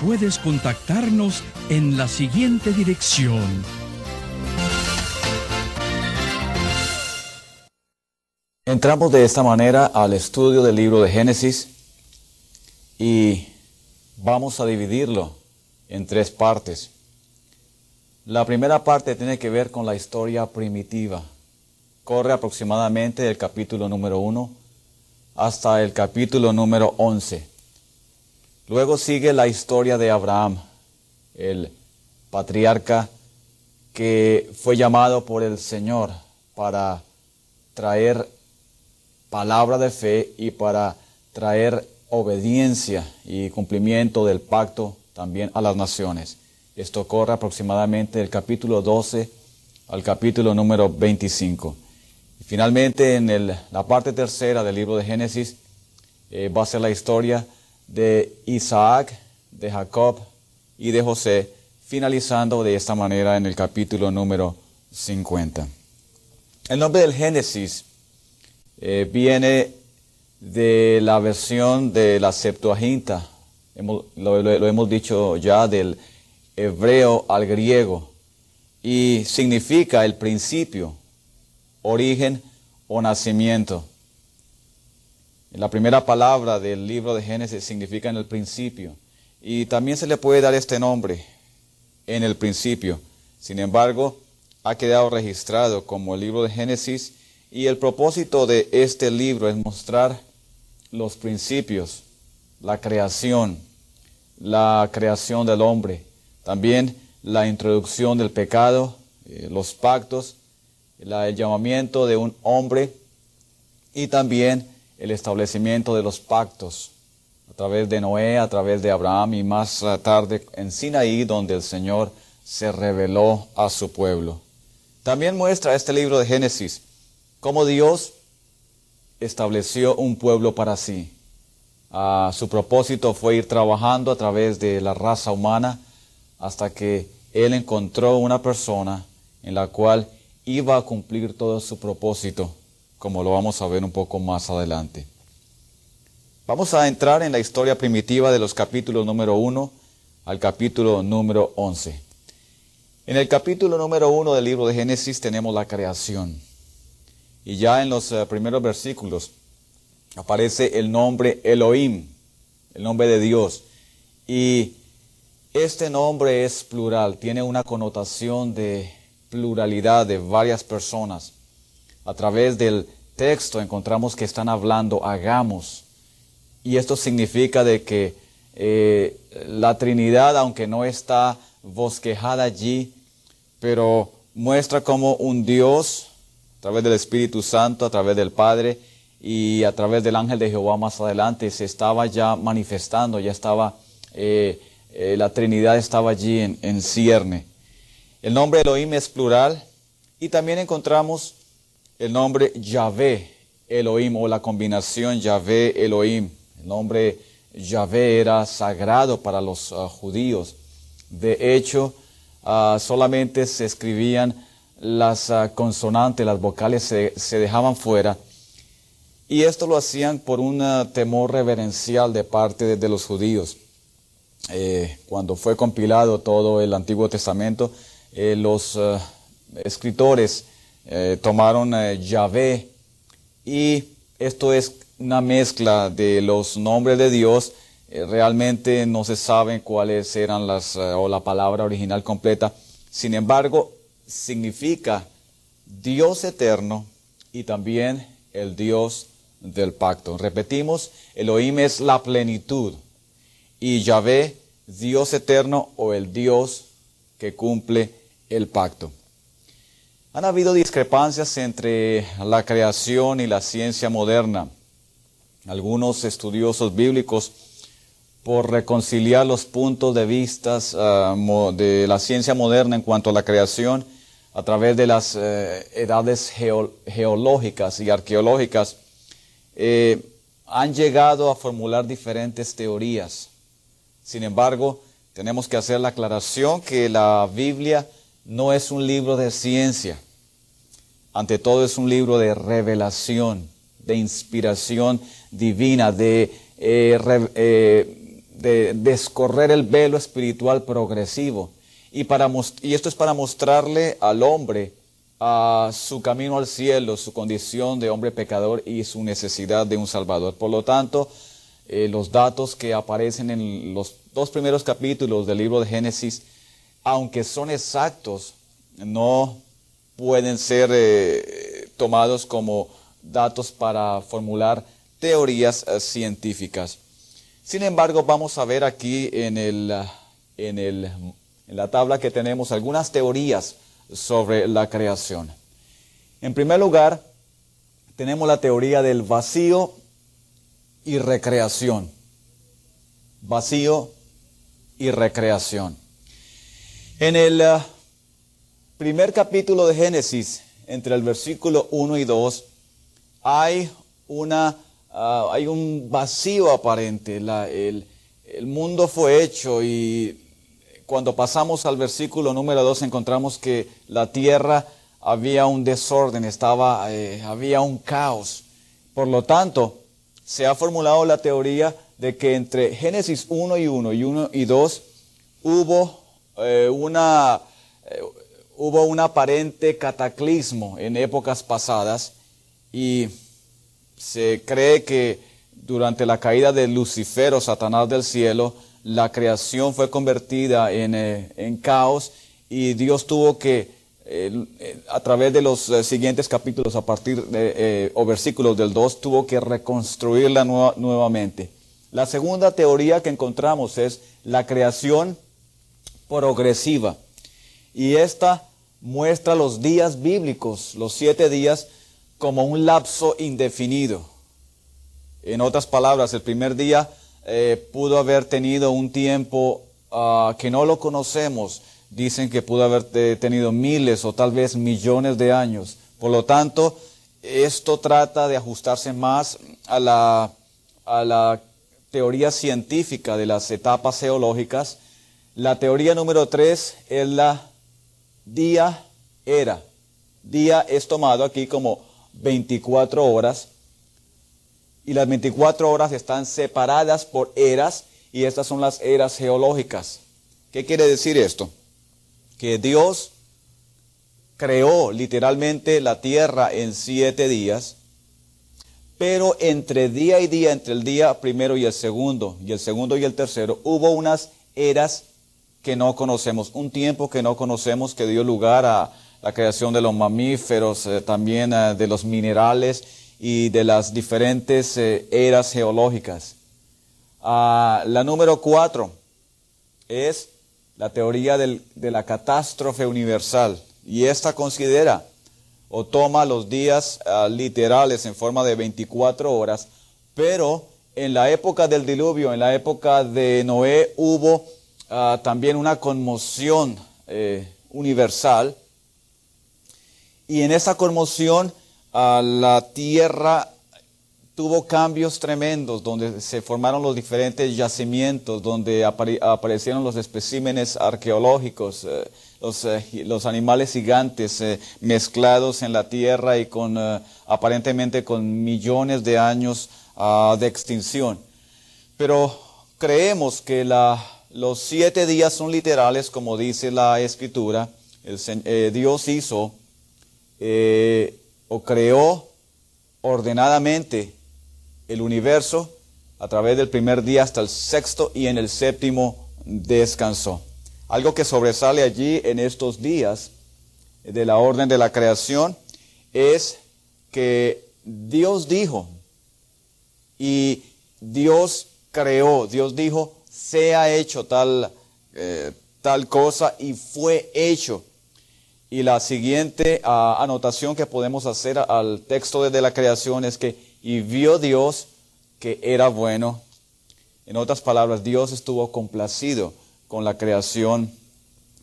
puedes contactarnos en la siguiente dirección. Entramos de esta manera al estudio del libro de Génesis y vamos a dividirlo en tres partes. La primera parte tiene que ver con la historia primitiva. Corre aproximadamente del capítulo número 1 hasta el capítulo número 11. Luego sigue la historia de Abraham, el patriarca que fue llamado por el Señor para traer palabra de fe y para traer obediencia y cumplimiento del pacto también a las naciones. Esto corre aproximadamente del capítulo 12 al capítulo número 25. Y finalmente, en la parte tercera del libro de Génesis, eh, va a ser la historia de Isaac, de Jacob y de José, finalizando de esta manera en el capítulo número 50. El nombre del Génesis eh, viene de la versión de la Septuaginta, lo, hemos dicho ya, del hebreo al griego, y significa el principio, origen o nacimiento. La primera palabra del libro de Génesis significa en el principio. Y también se le puede dar este nombre, en el principio. Sin embargo, ha quedado registrado como el libro de Génesis y el propósito de este libro es mostrar los principios, la creación, la creación del hombre, también la introducción del pecado, eh, los pactos, el llamamiento de un hombre y también el establecimiento de los pactos a través de Noé, a través de Abraham y más tarde en Sinaí, donde el Señor se reveló a su pueblo. También muestra este libro de Génesis cómo Dios estableció un pueblo para sí. Ah, su propósito fue ir trabajando a través de la raza humana hasta que Él encontró una persona en la cual iba a cumplir todo su propósito como lo vamos a ver un poco más adelante. Vamos a entrar en la historia primitiva de los capítulos número 1 al capítulo número 11. En el capítulo número 1 del libro de Génesis tenemos la creación. Y ya en los eh, primeros versículos aparece el nombre Elohim, el nombre de Dios. Y este nombre es plural, tiene una connotación de pluralidad de varias personas a través del texto encontramos que están hablando hagamos. Y esto significa de que eh, la Trinidad, aunque no está bosquejada allí, pero muestra como un Dios, a través del Espíritu Santo, a través del Padre y a través del ángel de Jehová más adelante, se estaba ya manifestando, ya estaba, eh, eh, la Trinidad estaba allí en, en cierne. El nombre Elohim es plural y también encontramos el nombre Yahvé Elohim o la combinación Yahvé Elohim. El nombre Yahvé era sagrado para los ah, judíos. De hecho, ah, solamente se escribían las ah, consonantes, las vocales se, dejaban fuera. Y esto lo hacían por un temor reverencial de parte de, los judíos. Eh, cuando fue compilado todo el Antiguo Testamento, eh, los escritores eh, tomaron eh, Yahvé y esto es una mezcla de los nombres de Dios. Eh, realmente no se saben cuáles eran las o la palabra original completa. Sin embargo, significa Dios eterno y también el Dios del pacto. Repetimos, Elohim es la plenitud y Yahvé Dios eterno o el Dios que cumple el pacto. Han habido discrepancias entre la creación y la ciencia moderna. Algunos estudiosos bíblicos, por reconciliar los puntos de vista ah, de la ciencia moderna en cuanto a la creación, a través de las eh, edades geológicas y arqueológicas, eh, han llegado a formular diferentes teorías. Sin embargo, tenemos que hacer la aclaración que la Biblia no es un libro de ciencia. Ante todo es un libro de revelación, de inspiración divina, de, eh, de descorrer el velo espiritual progresivo y esto es para mostrarle al hombre a su camino al cielo, su condición de hombre pecador y su necesidad de un Salvador. Por lo tanto, eh, los datos que aparecen en los dos primeros capítulos del libro de Génesis, aunque son exactos, no pueden ser eh, tomados como datos para formular teorías eh, científicas. Sin embargo, vamos a ver aquí en el, en el en la tabla que tenemos algunas teorías sobre la creación. En primer lugar, tenemos la teoría del vacío y recreación. Vacío y recreación. En el uh, primer capítulo de Génesis, entre el versículo 1 y 2, hay, una, uh, hay un vacío aparente. el, el mundo fue hecho y cuando pasamos al versículo número 2 encontramos que la tierra había un desorden, estaba, eh, había un caos. Por lo tanto, se ha formulado la teoría de que entre Génesis 1 y 1 y 1 y 2 hubo, eh, una, eh, hubo un aparente cataclismo en épocas pasadas y se cree que durante la caída de Lucifer o Satanás del cielo, la creación fue convertida en, eh, caos y Dios tuvo que, a través de los siguientes capítulos, a partir de, o versículos del 2, tuvo que reconstruirla nuevamente. La segunda teoría que encontramos es la creación progresiva. Y esta muestra los días bíblicos, los siete días, como un lapso indefinido. En otras palabras, el primer día eh, pudo haber tenido un tiempo ah, que no lo conocemos. Dicen que pudo haber tenido miles o tal vez millones de años. Por lo tanto, esto trata de ajustarse más a la, a la teoría científica de las etapas geológicas. La teoría número tres es la día-era. Día es tomado aquí como 24 horas y las 24 horas están separadas por eras y estas son las eras geológicas. ¿Qué quiere decir esto? Que Dios creó literalmente la tierra en siete días, pero entre día y día, entre el día primero y el segundo, y el segundo y el tercero, hubo unas eras que no conocemos, un tiempo que no conocemos que dio lugar a la creación de los mamíferos, eh, también eh, de los minerales y de las diferentes eh, eras geológicas. Ah, la número cuatro es la teoría de la catástrofe universal y esta considera o toma los días ah, literales en forma de 24 horas, pero en la época del diluvio, en la época de Noé, hubo ah, también una conmoción eh, universal y en esa conmoción la tierra tuvo cambios tremendos, donde se formaron los diferentes yacimientos, donde aparecieron los especímenes arqueológicos, eh, eh, los, animales gigantes mezclados en la tierra y con aparentemente con millones de años ah, de extinción. Pero creemos que los siete días son literales, como dice la escritura. Dios hizo o creó ordenadamente el universo a través del primer día hasta el sexto y en el séptimo descansó. Algo que sobresale allí en estos días de la orden de la creación es que Dios dijo y Dios creó, Dios dijo, sea hecho tal, eh, tal cosa y fue hecho. Y la siguiente ah, anotación que podemos hacer al texto de la creación es que, y vio Dios que era bueno. En otras palabras, Dios estuvo complacido con la creación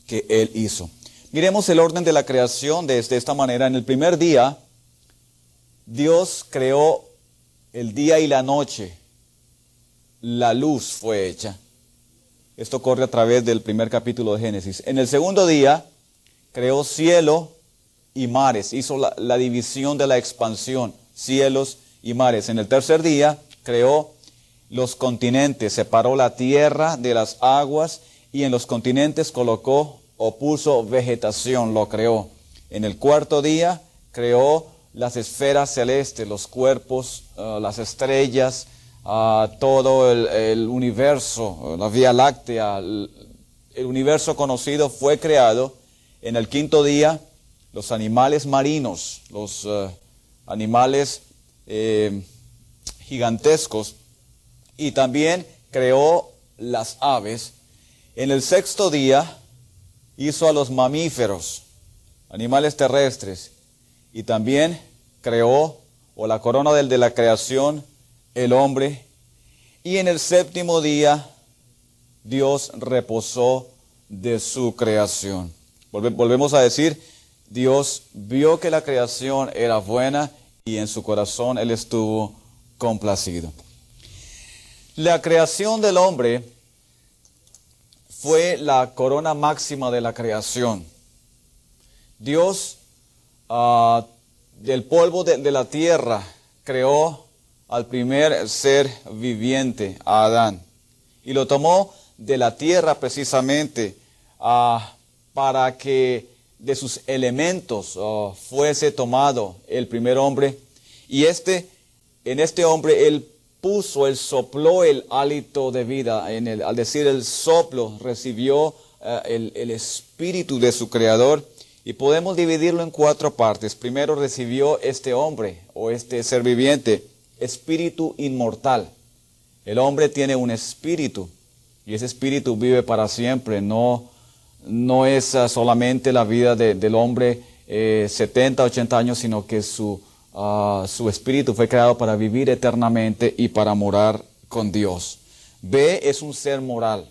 que Él hizo. Miremos el orden de la creación de, esta manera. En el primer día, Dios creó el día y la noche. La luz fue hecha. Esto corre a través del primer capítulo de Génesis. En el segundo día, creó cielo y mares. Hizo la, división de la expansión, cielos y mares. En el tercer día, creó los continentes, separó la tierra de las aguas y en los continentes colocó o puso vegetación, lo creó. En el cuarto día creó las esferas celestes, los cuerpos, ah, las estrellas, ah, todo el, universo, la Vía Láctea, el, universo conocido fue creado. En el quinto día, los animales marinos, los ah, animales eh, gigantescos, y también creó las aves. En el sexto día, hizo a los mamíferos, animales terrestres, y también creó, o la corona del de la creación, el hombre. Y en el séptimo día Dios reposó de su creación. Volvemos a decir, Dios vio que la creación era buena y en su corazón Él estuvo complacido. La creación del hombre fue la corona máxima de la creación. Dios ah, del polvo de, la tierra creó al primer ser viviente, a Adán, y lo tomó de la tierra precisamente ah, para que de sus elementos ah, fuese tomado el primer hombre, y este, en este hombre, él puso, él sopló el hálito de vida. En el, al decir el soplo, recibió eh, el, el espíritu de su creador. Y podemos dividirlo en cuatro partes. Primero recibió este hombre o este ser viviente, espíritu inmortal. El hombre tiene un espíritu y ese espíritu vive para siempre. No, no es ah, solamente la vida del hombre 70, eh, 80 años, sino que su, Ah, su espíritu fue creado para vivir eternamente y para morar con Dios. B es un ser moral.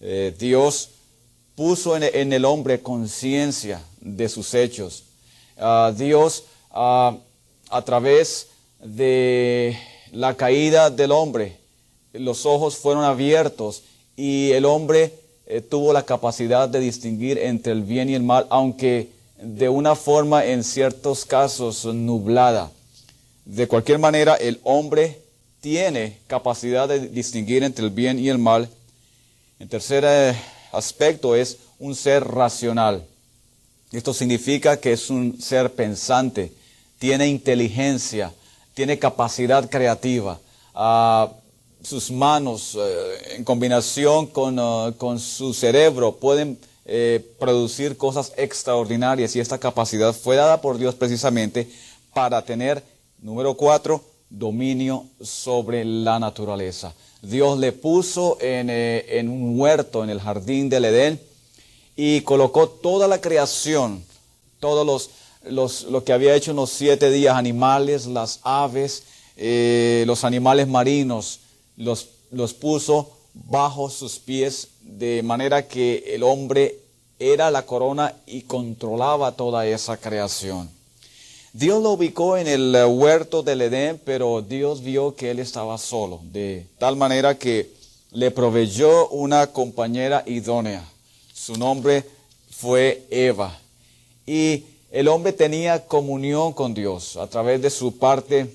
Eh, Dios puso en, el hombre conciencia de sus hechos. Ah, Dios, a través de la caída del hombre, los ojos fueron abiertos y el hombre eh, tuvo la capacidad de distinguir entre el bien y el mal, aunque de una forma en ciertos casos nublada. De cualquier manera, el hombre tiene capacidad de distinguir entre el bien y el mal. El tercer eh, aspecto es un ser racional. Esto significa que es un ser pensante, tiene inteligencia, tiene capacidad creativa. Sus manos, eh, en combinación con, ah, con su cerebro, pueden eh, producir cosas extraordinarias y esta capacidad fue dada por Dios precisamente para tener, número cuatro, dominio sobre la naturaleza. Dios le puso en, eh, en un huerto, en el jardín del Edén, y colocó toda la creación, todos los, los, lo que había hecho en los siete días, animales, las aves, eh, los animales marinos, los, los puso bajo sus pies, de manera que el hombre era la corona y controlaba toda esa creación. Dios lo ubicó en el huerto del Edén, pero Dios vio que él estaba solo, de tal manera que le proveyó una compañera idónea. Su nombre fue Eva. Y el hombre tenía comunión con Dios a través de su parte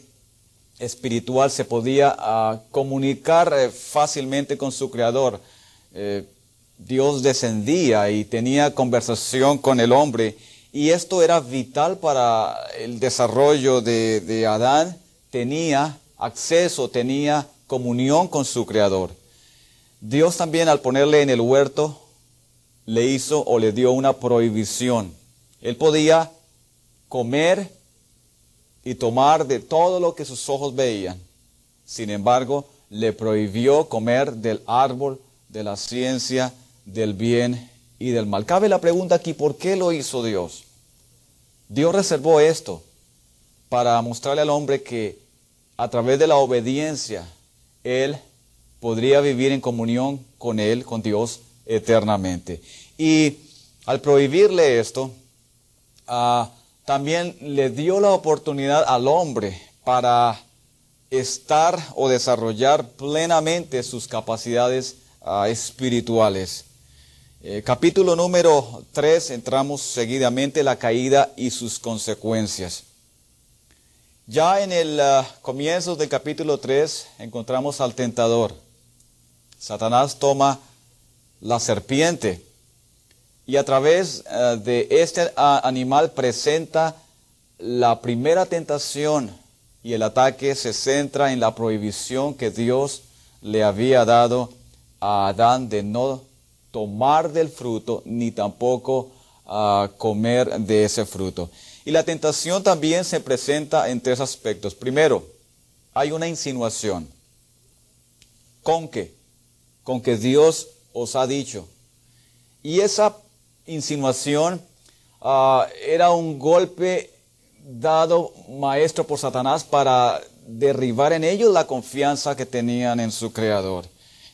espiritual se podía ah, comunicar eh, fácilmente con su creador. Eh, Dios descendía y tenía conversación con el hombre y esto era vital para el desarrollo de, Adán. Tenía acceso, tenía comunión con su creador. Dios también al ponerle en el huerto le hizo o le dio una prohibición. Él podía comer y tomar de todo lo que sus ojos veían. Sin embargo, le prohibió comer del árbol de la ciencia del bien y del mal. Cabe la pregunta aquí, ¿por qué lo hizo Dios? Dios reservó esto para mostrarle al hombre que a través de la obediencia, él podría vivir en comunión con Él, con Dios, eternamente. Y al prohibirle esto, ah, también le dio la oportunidad al hombre para estar o desarrollar plenamente sus capacidades ah, espirituales. Eh, capítulo número 3, entramos seguidamente la caída y sus consecuencias. Ya en el ah, comienzo del capítulo 3 encontramos al tentador. Satanás toma la serpiente y a través ah, de este animal presenta la primera tentación y el ataque se centra en la prohibición que Dios le había dado a Adán de no tomar del fruto ni tampoco comer de ese fruto. Y la tentación también se presenta en tres aspectos. Primero, hay una insinuación. ¿Con qué? Con que Dios os ha dicho. Y esa insinuación ah, era un golpe dado maestro por Satanás para derribar en ellos la confianza que tenían en su Creador.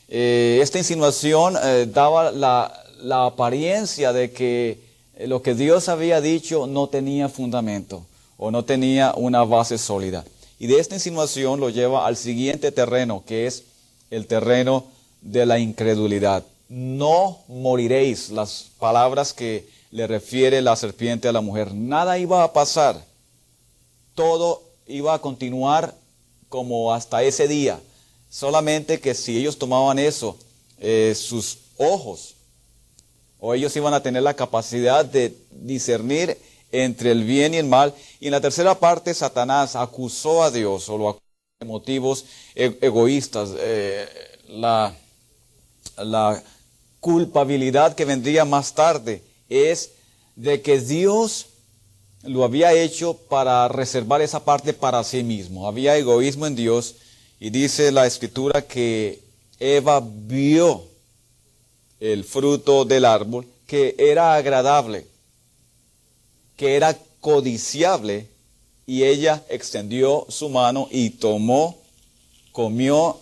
Eh, esta insinuación eh, daba la apariencia de que lo que Dios había dicho no tenía fundamento o no tenía una base sólida. Y de esta insinuación lo lleva al siguiente terreno, que es el terreno de la incredulidad. No moriréis, las palabras que le refiere la serpiente a la mujer. Nada iba a pasar. Todo iba a continuar como hasta ese día. Solamente que si ellos tomaban eso, eh, sus ojos o ellos iban a tener la capacidad de discernir entre el bien y el mal. Y en la tercera parte, Satanás acusó a Dios o lo acusó de motivos e-, egoístas. Eh, la, la culpabilidad que vendría más tarde es de que Dios lo había hecho para reservar esa parte para sí mismo. Había egoísmo en Dios y dice la escritura que Eva vio el fruto del árbol, que era agradable, que era codiciable, y ella extendió su mano y tomó, comió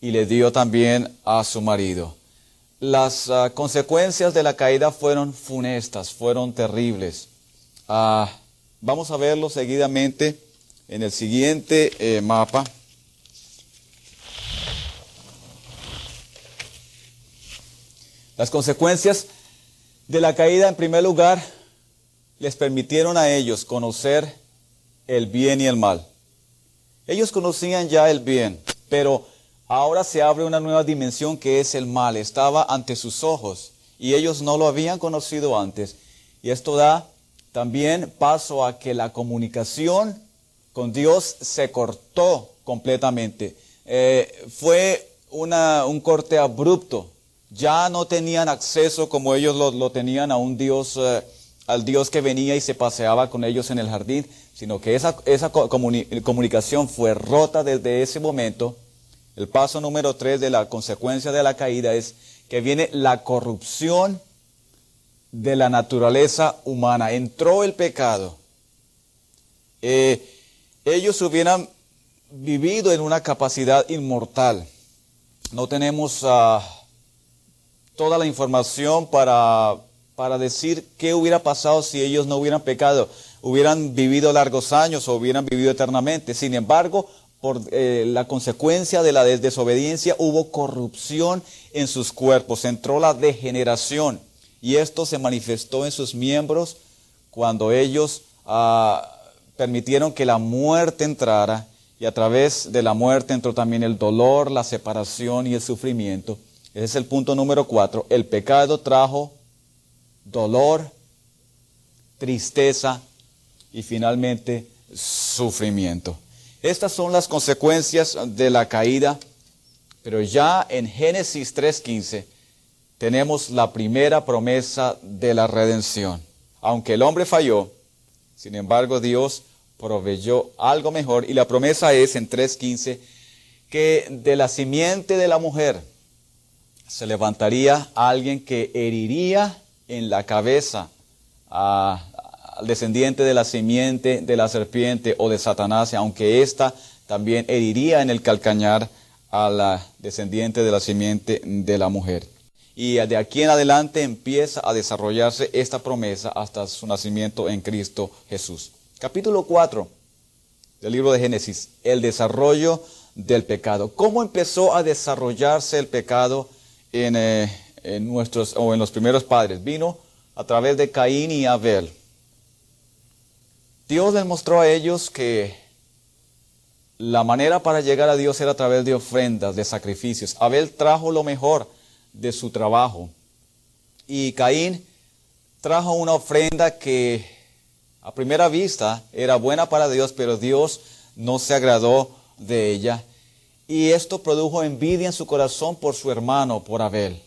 y le dio también a su marido. Las ah, consecuencias de la caída fueron funestas, fueron terribles. Ah, vamos a verlo seguidamente en el siguiente eh, mapa. Las consecuencias de la caída, en primer lugar, les permitieron a ellos conocer el bien y el mal. Ellos conocían ya el bien, pero ahora se abre una nueva dimensión que es el mal. Estaba ante sus ojos y ellos no lo habían conocido antes. Y esto da también paso a que la comunicación con Dios se cortó completamente. Eh, fue un corte abrupto ya no tenían acceso como ellos lo, tenían a un Dios, eh, al Dios que venía y se paseaba con ellos en el jardín, sino que esa, esa comunicación fue rota desde ese momento. El paso número tres de la consecuencia de la caída es que viene la corrupción de la naturaleza humana. Entró el pecado. Eh, ellos hubieran vivido en una capacidad inmortal. No tenemos uh, toda la información para, para decir qué hubiera pasado si ellos no hubieran pecado, hubieran vivido largos años o hubieran vivido eternamente. Sin embargo, por eh, la consecuencia de la desobediencia hubo corrupción en sus cuerpos, entró la degeneración y esto se manifestó en sus miembros cuando ellos ah, permitieron que la muerte entrara y a través de la muerte entró también el dolor, la separación y el sufrimiento. Ese es el punto número cuatro. El pecado trajo dolor, tristeza y finalmente sufrimiento. Estas son las consecuencias de la caída, pero ya en Génesis 3.15 tenemos la primera promesa de la redención. Aunque el hombre falló, sin embargo Dios proveyó algo mejor y la promesa es en 3.15 que de la simiente de la mujer se levantaría alguien que heriría en la cabeza al descendiente de la simiente de la serpiente o de Satanás, aunque ésta también heriría en el calcañar a la descendiente de la simiente de la mujer. Y de aquí en adelante empieza a desarrollarse esta promesa hasta su nacimiento en Cristo Jesús. Capítulo 4 del libro de Génesis, el desarrollo del pecado. ¿Cómo empezó a desarrollarse el pecado en, eh, en, nuestros o en los primeros padres? Vino a través de Caín y Abel. Dios les mostró a ellos que la manera para llegar a Dios era a través de ofrendas, de sacrificios. Abel trajo lo mejor de su trabajo y Caín trajo una ofrenda que a primera vista era buena para Dios, pero Dios no se agradó de ella. Y esto produjo envidia en su corazón por su hermano, por Abel.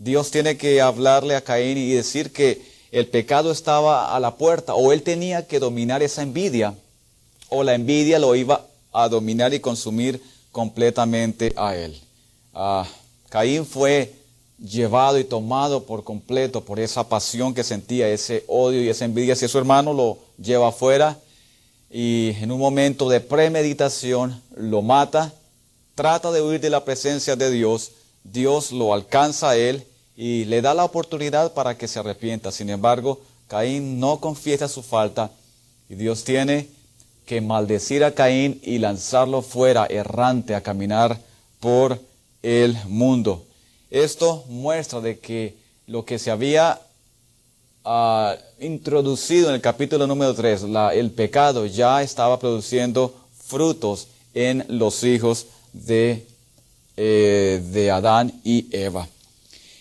Dios tiene que hablarle a Caín y decir que el pecado estaba a la puerta, o él tenía que dominar esa envidia, o la envidia lo iba a dominar y consumir completamente a él. Ah, Caín fue llevado y tomado por completo por esa pasión que sentía, ese odio y esa envidia hacia su hermano, lo lleva afuera y en un momento de premeditación lo mata, trata de huir de la presencia de Dios, Dios lo alcanza a él y le da la oportunidad para que se arrepienta. Sin embargo, Caín no confiesa su falta y Dios tiene que maldecir a Caín y lanzarlo fuera errante a caminar por el mundo. Esto muestra de que lo que se había ah, introducido en el capítulo número 3, el pecado ya estaba produciendo frutos en los hijos de, eh, de Adán y Eva.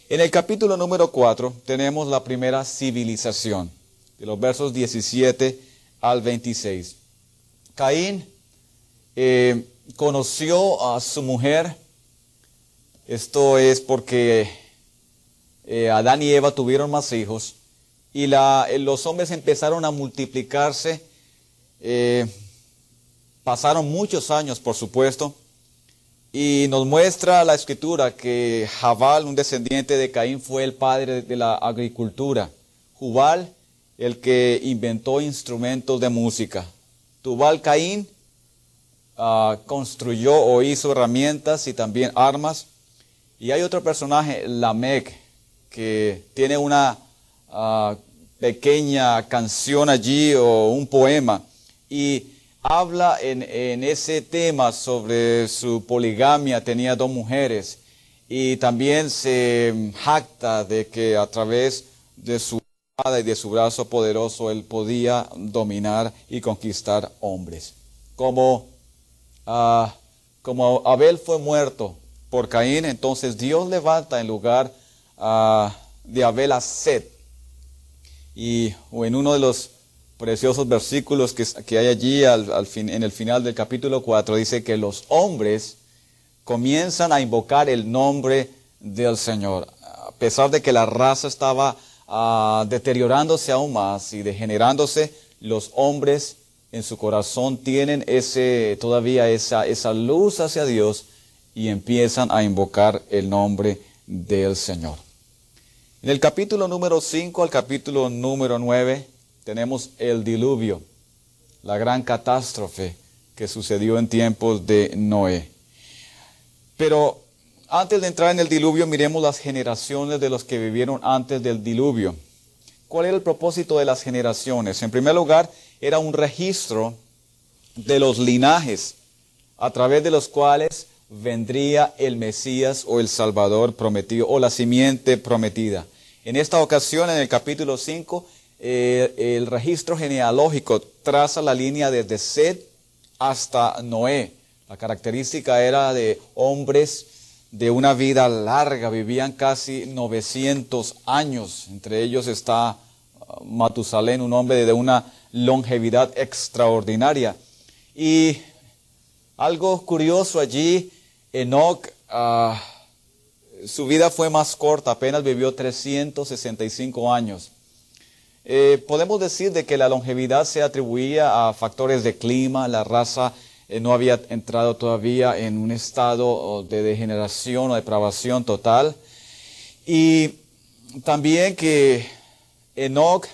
En el capítulo número 4 tenemos la primera civilización, de los versos 17 al 26. Caín eh, conoció a su mujer, esto es porque eh, Adán y Eva tuvieron más hijos y eh, los hombres empezaron a multiplicarse. Pasaron muchos años, por supuesto, y nos muestra la escritura que Jabal, un descendiente de Caín, fue el padre de la agricultura. Jubal, el que inventó instrumentos de música. Tubal Caín ah, construyó o hizo herramientas y también armas. Y hay otro personaje, Lamec, que tiene una ah, pequeña canción allí o un poema y habla en, ese tema sobre su poligamia, tenía dos mujeres y también se jacta de que a través de su y de su brazo poderoso él podía dominar y conquistar hombres. Como, ah, como Abel fue muerto por Caín, entonces Dios levanta en lugar uh, de Abel a Set. Y en uno de los preciosos versículos que, hay allí al, fin, en el final del capítulo 4 dice que los hombres comienzan a invocar el nombre del Señor. A pesar de que la raza estaba uh, deteriorándose aún más y degenerándose, los hombres en su corazón tienen ese, todavía esa, esa luz hacia Dios y empiezan a invocar el nombre del Señor. En el capítulo número 5 al capítulo número 9 tenemos el diluvio, la gran catástrofe que sucedió en tiempos de Noé. Pero antes de entrar en el diluvio, miremos las generaciones de los que vivieron antes del diluvio. ¿Cuál era el propósito de las generaciones? En primer lugar, era un registro de los linajes a través de los cuales vendría el Mesías o el Salvador prometido o la simiente prometida. En esta ocasión, en el capítulo 5, eh, el registro genealógico traza la línea desde Sed hasta Noé. La característica era de hombres de una vida larga, vivían casi 900 años. Entre ellos está uh, Matusalén, un hombre de una longevidad extraordinaria. Y algo curioso allí Enoch, ah, su vida fue más corta, apenas vivió 365 años. Eh, podemos decir de que la longevidad se atribuía a factores de clima, la raza eh, no había entrado todavía en un estado de degeneración o depravación total. Y también que Enoch,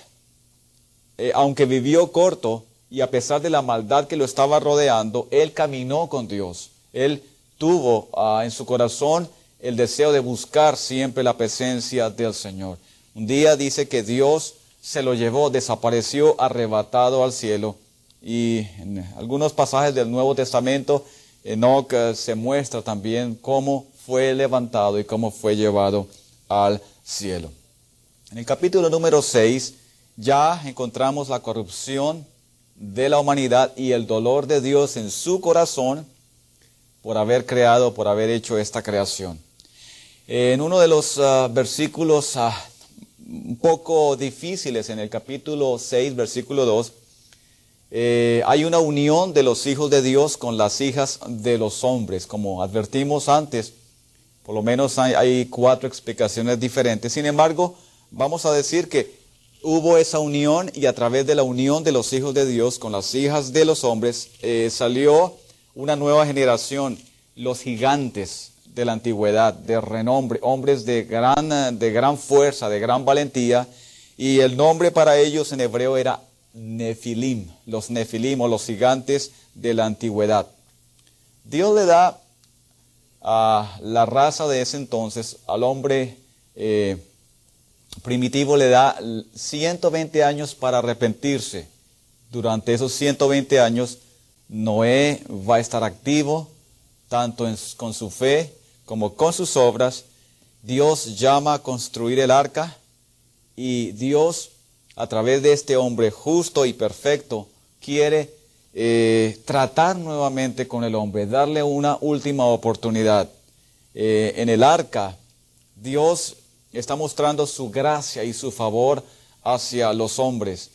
eh, aunque vivió corto y a pesar de la maldad que lo estaba rodeando, él caminó con Dios. Él tuvo ah, en su corazón el deseo de buscar siempre la presencia del Señor. Un día dice que Dios se lo llevó, desapareció arrebatado al cielo. Y en algunos pasajes del Nuevo Testamento, Enoch eh, se muestra también cómo fue levantado y cómo fue llevado al cielo. En el capítulo número 6 ya encontramos la corrupción de la humanidad y el dolor de Dios en su corazón por haber creado, por haber hecho esta creación. En uno de los ah, versículos ah, un poco difíciles en el capítulo 6, versículo 2, eh, hay una unión de los hijos de Dios con las hijas de los hombres. Como advertimos antes, por lo menos hay, cuatro explicaciones diferentes. Sin embargo, vamos a decir que hubo esa unión y a través de la unión de los hijos de Dios con las hijas de los hombres eh, salió una nueva generación, los gigantes de la antigüedad, de renombre, hombres de gran, de gran fuerza, de gran valentía, y el nombre para ellos en hebreo era Nefilim, los Nefilim o los gigantes de la antigüedad. Dios le da a la raza de ese entonces, al hombre eh, primitivo le da 120 años para arrepentirse. Durante esos 120 años, Noé va a estar activo, tanto con su fe como con sus obras. Dios llama a construir el arca y Dios, a través de este hombre justo y perfecto, quiere eh, tratar nuevamente con el hombre, darle una última oportunidad. Eh, en el arca, Dios está mostrando su gracia y su favor hacia los hombres.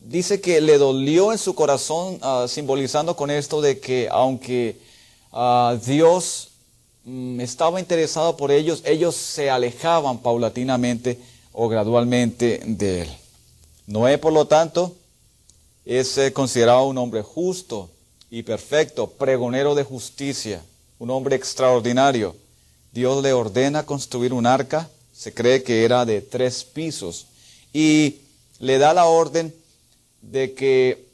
Dice que le dolió en su corazón, ah, simbolizando con esto de que aunque ah, Dios estaba interesado por ellos, ellos se alejaban paulatinamente o gradualmente de él. Noé, por lo tanto, es eh, considerado un hombre justo y perfecto, pregonero de justicia, un hombre extraordinario. Dios le ordena construir un arca, se cree que era de tres pisos, y le da la orden de que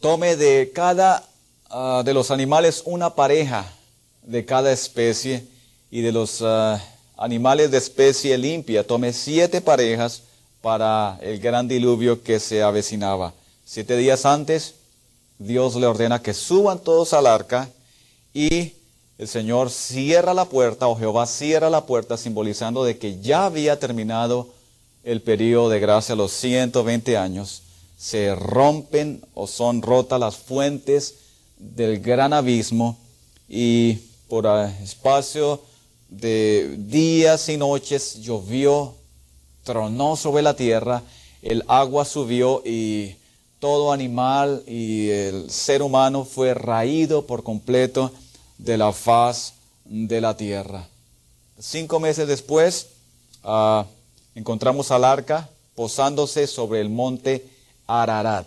tome de cada ah, de los animales una pareja de cada especie y de los ah, animales de especie limpia tome siete parejas para el gran diluvio que se avecinaba. Siete días antes, Dios le ordena que suban todos al arca y el Señor cierra la puerta, o Jehová cierra la puerta, simbolizando de que ya había terminado el periodo de gracia, los 120 años. Se rompen o son rotas las fuentes del gran abismo y por espacio de días y noches llovió, tronó sobre la tierra, el agua subió y todo animal y el ser humano fue raído por completo de la faz de la tierra. Cinco meses después ah, encontramos al arca posándose sobre el monte Ararat.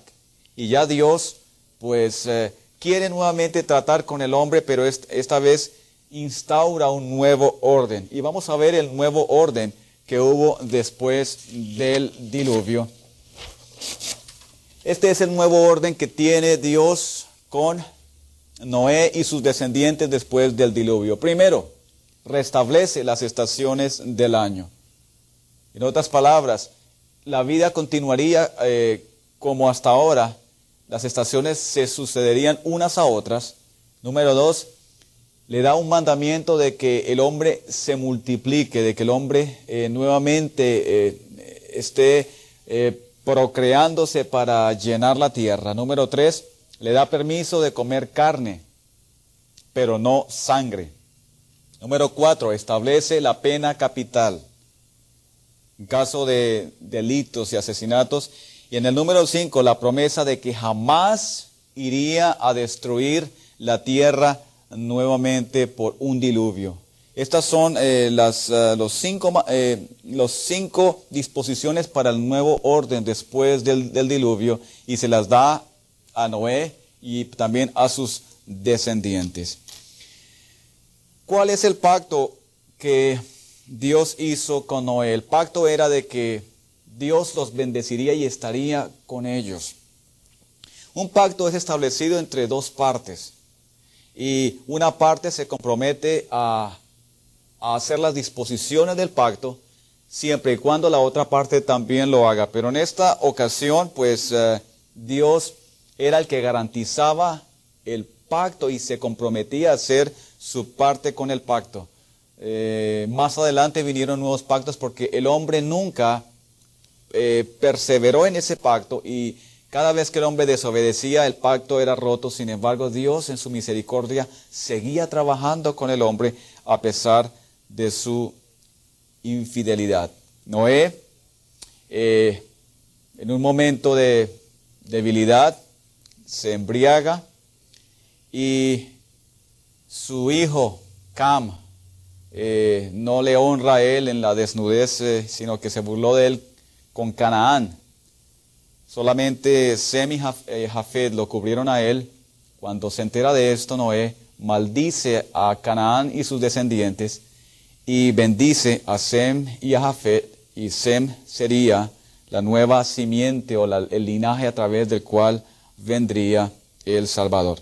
Y ya Dios pues eh, quiere nuevamente tratar con el hombre, pero esta vez instaura un nuevo orden. Y vamos a ver el nuevo orden que hubo después del diluvio. Este es el nuevo orden que tiene Dios con Noé y sus descendientes después del diluvio. Primero, restablece las estaciones del año. En otras palabras, la vida continuaría eh, como hasta ahora. Las estaciones se sucederían unas a otras. Número dos, le da un mandamiento de que el hombre se multiplique, de que el hombre eh, nuevamente eh, esté procreándose para llenar la tierra. Número tres, le da permiso de comer carne, pero no sangre. Número cuatro, establece la pena capital en caso de delitos y asesinatos. Y en el número cinco, la promesa de que jamás iría a destruir la tierra nuevamente por un diluvio. Estas son eh, las, eh, los, cinco, eh, los cinco disposiciones para el nuevo orden después del, diluvio y se las da a Noé y también a sus descendientes. ¿Cuál es el pacto que Dios hizo con Noé? El pacto era de que Dios los bendeciría y estaría con ellos. Un pacto es establecido entre dos partes y una parte se compromete a, hacer las disposiciones del pacto siempre y cuando la otra parte también lo haga. Pero en esta ocasión, pues eh, Dios era el que garantizaba el pacto y se comprometía a hacer su parte con el pacto. Eh, más adelante vinieron nuevos pactos porque el hombre nunca eh, perseveró en ese pacto y cada vez que el hombre desobedecía, el pacto era roto. Sin embargo, Dios en su misericordia seguía trabajando con el hombre a pesar de su infidelidad. Noé, eh, en un momento de debilidad, se embriaga y su hijo, Cam, eh, no le honra a él en la desnudez, sino que se burló de él con Canaán. Solamente Sem y eh, Jafet lo cubrieron a él. Cuando se entera de esto, Noé maldice a Canaán y sus descendientes y bendice a Sem y a Jafet. Y Sem sería la nueva simiente o el linaje a través del cual vendría el Salvador.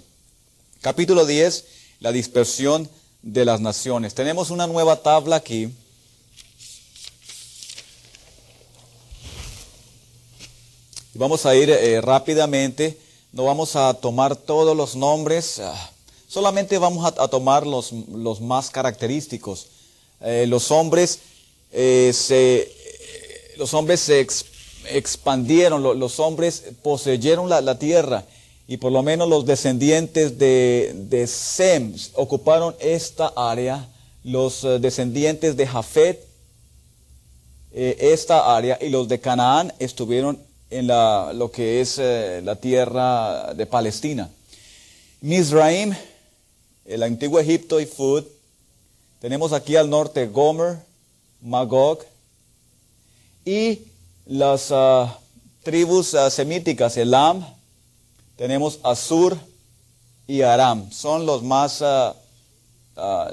Capítulo 10, la dispersión de las naciones. Tenemos una nueva tabla aquí Vamos a ir eh, rápidamente, no vamos a tomar todos los nombres, ah, solamente vamos a, tomar los, los, más característicos. Eh, los hombres eh, se, los hombres se expandieron, los, hombres poseyeron la, tierra y por lo menos los descendientes de, de Sem ocuparon esta área, los descendientes de Jafet esta área y los de Canaán estuvieron en la, lo que es eh, la tierra de Palestina. Mizraim, el antiguo Egipto y Fud. Tenemos aquí al norte Gomer, Magog. Y las ah, tribus uh, semíticas, Elam, tenemos Asur y Aram. Son los más, ah,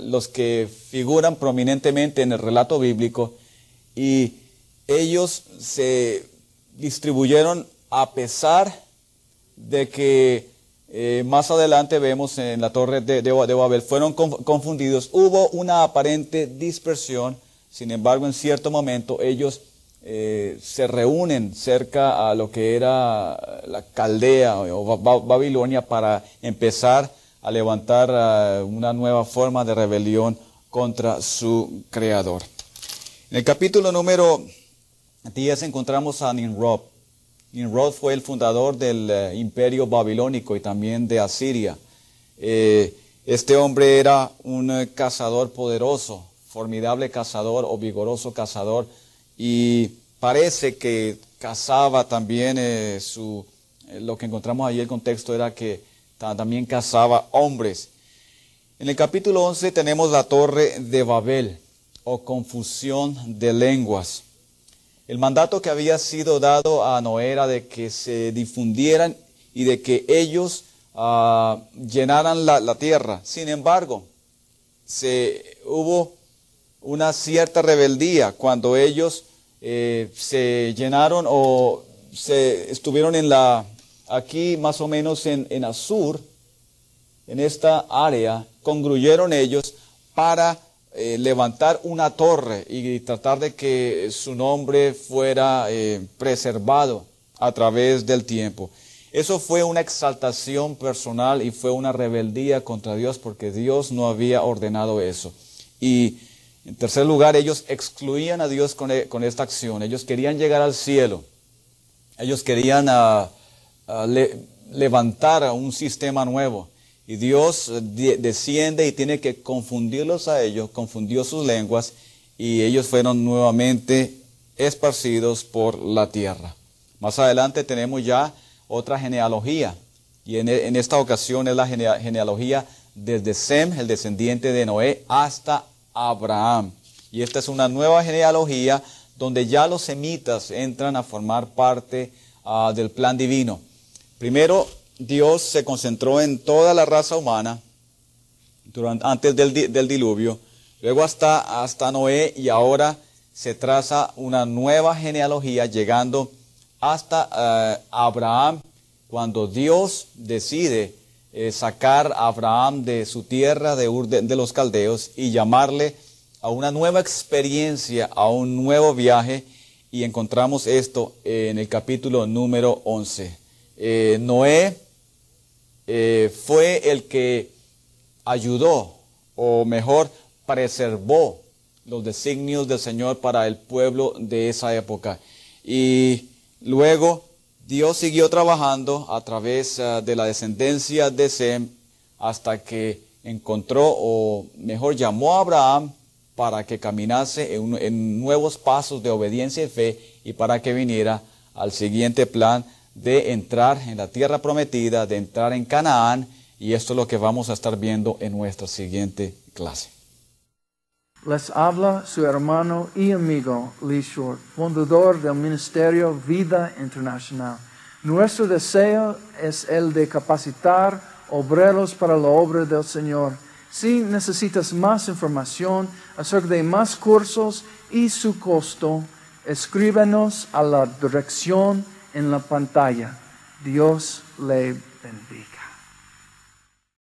los que figuran prominentemente en el relato bíblico. Y ellos se distribuyeron a pesar de que eh, más adelante vemos en la torre de, Babel, fueron confundidos, hubo una aparente dispersión, sin embargo en cierto momento ellos eh, se reúnen cerca a lo que era la Caldea o Babilonia para empezar a levantar eh, una nueva forma de rebelión contra su creador. En el capítulo número 10 encontramos a Nimrod. Nimrod fue el fundador del eh, imperio babilónico y también de Asiria. Eh, este hombre era un eh, cazador poderoso, formidable cazador o vigoroso cazador y parece que cazaba también su, lo que encontramos allí el contexto era que también cazaba hombres. En el capítulo 11 tenemos la torre de Babel o confusión de lenguas. El mandato que había sido dado a Noé era de que se difundieran y de que ellos ah, llenaran la, tierra. Sin embargo, se, hubo una cierta rebeldía cuando ellos eh, se llenaron o se estuvieron en la, aquí más o menos en, en Azur, en esta área, congruyeron ellos para eh, levantar una torre y tratar de que su nombre fuera eh, preservado a través del tiempo. Eso fue una exaltación personal y fue una rebeldía contra Dios porque Dios no había ordenado eso. Y en tercer lugar, ellos excluían a Dios con, e, esta acción. Ellos querían llegar al cielo. Ellos querían ah, ah, levantar un sistema nuevo. Y Dios desciende y tiene que confundirlos a ellos, confundió sus lenguas y ellos fueron nuevamente esparcidos por la tierra. Más adelante tenemos ya otra genealogía y en, en esta ocasión es la genealogía desde Sem, el descendiente de Noé, hasta Abraham. Y esta es una nueva genealogía donde ya los semitas entran a formar parte ah, del plan divino. Primero Dios se concentró en toda la raza humana durante, antes del, del diluvio, luego hasta, hasta Noé y ahora se traza una nueva genealogía llegando hasta eh, Abraham, cuando Dios decide eh, sacar a Abraham de su tierra, de Ur de los caldeos, y llamarle a una nueva experiencia, a un nuevo viaje, y encontramos esto en el capítulo número 11. Eh, Noé eh, fue el que ayudó, o mejor, preservó los designios del Señor para el pueblo de esa época. Y luego Dios siguió trabajando a través ah, de la descendencia de Sem hasta que encontró, o mejor llamó a Abraham para que caminase en, en nuevos pasos de obediencia y fe y para que viniera al siguiente plan de entrar en la tierra prometida, de entrar en Canaán, y esto es lo que vamos a estar viendo en nuestra siguiente clase. Les habla su hermano y amigo Lee Short, fundador del Ministerio Vida Internacional. Nuestro deseo es el de capacitar obreros para la obra del Señor. Si necesitas más información acerca de más cursos y su costo, escríbenos a la dirección en la pantalla. Dios le bendiga.